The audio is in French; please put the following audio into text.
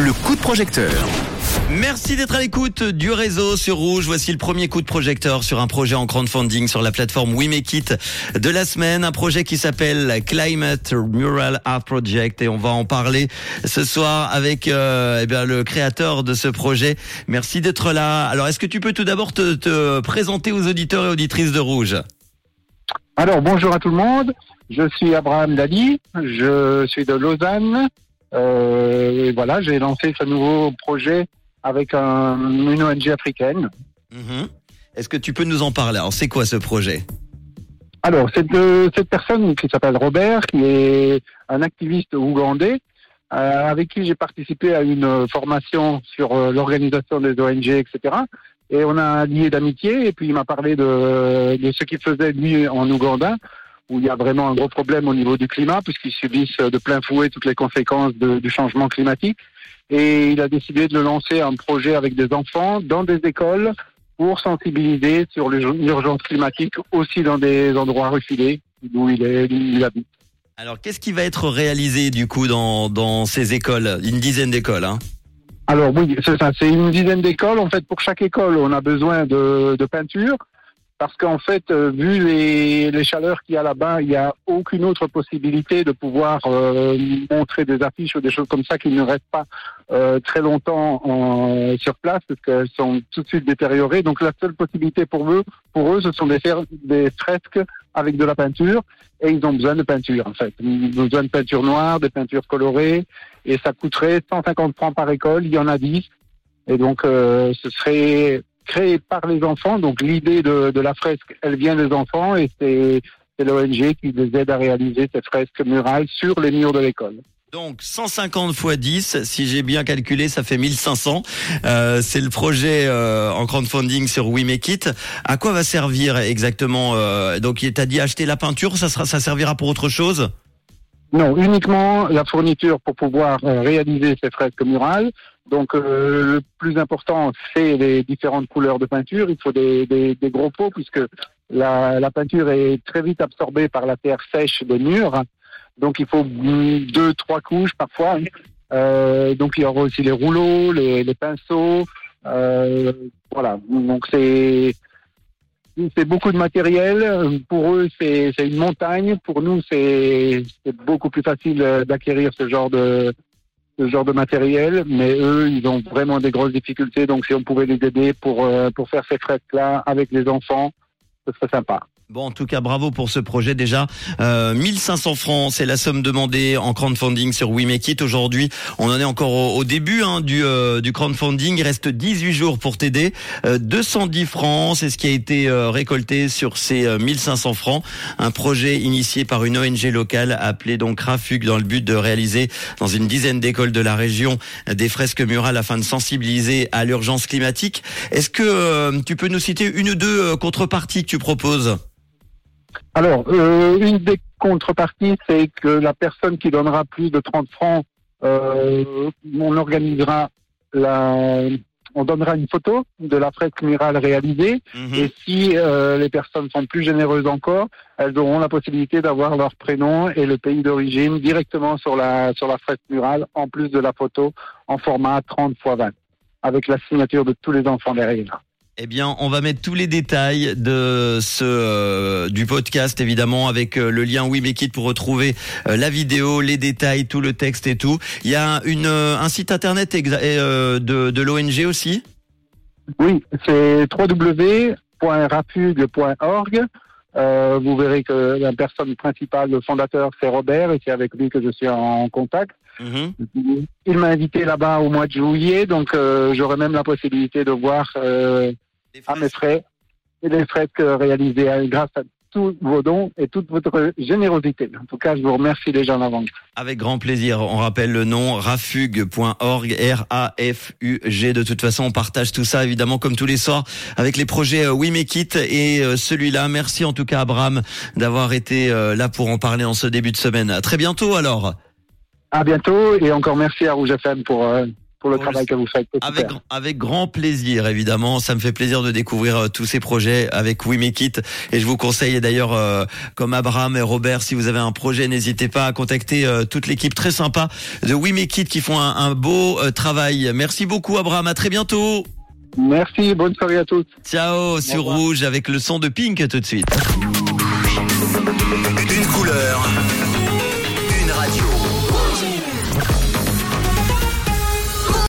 le coup de projecteur. Merci d'être à l'écoute du réseau sur Rouge. Voici le premier coup de projecteur sur un projet en crowdfunding sur la plateforme We Make It de la semaine. Un projet qui s'appelle Climate Mural Art Project et on va en parler ce soir avec euh, eh bien, le créateur de ce projet. Merci d'être là. Alors, est-ce que tu peux tout d'abord te, te présenter aux auditeurs et auditrices de Rouge? Alors, bonjour à tout le monde. Je suis Abraham Dali. Je suis de Lausanne. Euh, et voilà, j'ai lancé ce nouveau projet avec un, une ONG africaine. Mhm. Est-ce que tu peux nous en parler? Alors, c'est quoi ce projet? Alors, cette, euh, cette personne qui s'appelle Robert, qui est un activiste ougandais, euh, avec qui j'ai participé à une formation sur euh, l'organisation des ONG, etc. Et on a lié d'amitié, et puis il m'a parlé de, de ce qu'il faisait lui en Ouganda, où il y a vraiment un gros problème au niveau du climat, puisqu'ils subissent de plein fouet toutes les conséquences de- du changement climatique. Et il a décidé de lancer un projet avec des enfants dans des écoles pour sensibiliser sur l'ur- l'urgence climatique aussi dans des endroits reculés d'où il, est, il habite. Alors, qu'est-ce qui va être réalisé du coup dans, dans ces écoles? Une dizaine d'écoles, hein Alors oui, c'est ça, c'est une dizaine d'écoles. En fait, pour chaque école, on a besoin de, de peinture. Parce qu'en fait, euh, vu les, les chaleurs qu'il y a là-bas, il n'y a aucune autre possibilité de pouvoir euh, montrer des affiches ou des choses comme ça qui ne restent pas euh, très longtemps en- sur place parce qu'elles sont tout de suite détériorées. Donc la seule possibilité pour eux, pour eux, ce sont des, des fresques avec de la peinture et ils ont besoin de peinture en fait. Ils ont besoin de peinture noire, de peinture colorée et ça coûterait 150 francs par école. Il y en a 10 et donc euh, ce serait créé par les enfants. Donc l'idée de, de la fresque, elle vient des enfants et c'est l'ONG qui les aide à réaliser cette fresque murale sur les murs de l'école. Donc 150 x 10, si j'ai bien calculé, ça fait 1500. Euh, c'est le projet euh, en crowdfunding sur We Make It. À quoi va servir exactement euh, Donc t'as dit acheter la peinture, ça sera, ça servira pour autre chose? Non, uniquement la fourniture pour pouvoir euh, réaliser ces fresques murales. Donc euh, le plus important, c'est les différentes couleurs de peinture. Il faut des, des, des gros pots puisque la, la peinture est très vite absorbée par la terre sèche des murs. Donc il faut deux, trois couches parfois. Euh, donc il y aura aussi les rouleaux, les, les pinceaux. Euh, voilà. Donc c'est c'est beaucoup de matériel. Pour eux, c'est une montagne. Pour nous, c'est beaucoup plus facile d'acquérir ce genre de ce genre de matériel. Mais eux, ils ont vraiment des grosses difficultés. Donc, si on pouvait les aider pour euh, pour faire ces fresques-là avec les enfants, ce serait sympa. Bon, en tout cas, bravo pour ce projet déjà. Euh, 1500 francs, c'est la somme demandée en crowdfunding sur We. Aujourd'hui, on en est encore au, au début hein, du, euh, du crowdfunding. Il reste 18 jours pour t'aider. Euh, 210 francs, c'est ce qui a été euh, récolté sur ces euh, 1500 francs. Un projet initié par une ONG locale appelée donc Rafug dans le but de réaliser dans une dizaine d'écoles de la région euh, des fresques murales afin de sensibiliser à l'urgence climatique. Est-ce que euh, tu peux nous citer une ou deux euh, contreparties que tu proposes? Alors, euh, une des contreparties, c'est que la personne qui donnera plus de 30 francs, euh, on organisera la, on donnera une photo de la fresque murale réalisée. Mhm. Et si euh, les personnes sont plus généreuses encore, elles auront la possibilité d'avoir leur prénom et le pays d'origine directement sur la sur la fresque murale, en plus de la photo en format 30 x 20, avec la signature de tous les enfants derrière. Eh bien, on va mettre tous les détails de ce euh, du podcast évidemment avec euh, le lien It pour retrouver euh, la vidéo, les détails, tout le texte et tout. Il y a une un site internet de l'ONG aussi? Oui, c'est www.rafugue.org. Vous verrez que la personne principale, le fondateur, c'est Robert, et c'est avec lui que je suis en contact. Mhm. Il m'a invité là-bas au mois de juillet, donc euh, j'aurai même la possibilité de voir euh, à mes frais et les fresques réalisées euh, grâce à tous vos dons et toute votre générosité. En tout cas, je vous remercie déjà en avance. Avec grand plaisir. On rappelle le nom rafug.org, R-A-F-U-G. De toute façon, on partage tout ça évidemment comme tous les soirs avec les projets euh, We Make It et euh, celui-là. Merci en tout cas Abraham d'avoir été euh, là pour en parler en ce début de semaine. À très bientôt alors. À bientôt et encore merci à Rouge FM pour, euh, pour le travail que vous faites. Avec, avec grand plaisir, évidemment. Ça me fait plaisir de découvrir euh, tous ces projets avec We Make It. Et je vous conseille d'ailleurs, euh, comme Abraham et Robert, si vous avez un projet, n'hésitez pas à contacter euh, toute l'équipe très sympa de We Make It qui font un, un beau euh, travail. Merci beaucoup, Abraham. À très bientôt. Merci, bonne soirée à tous. Ciao sur revoir. Rouge avec le son de Pink tout de suite. Une couleur,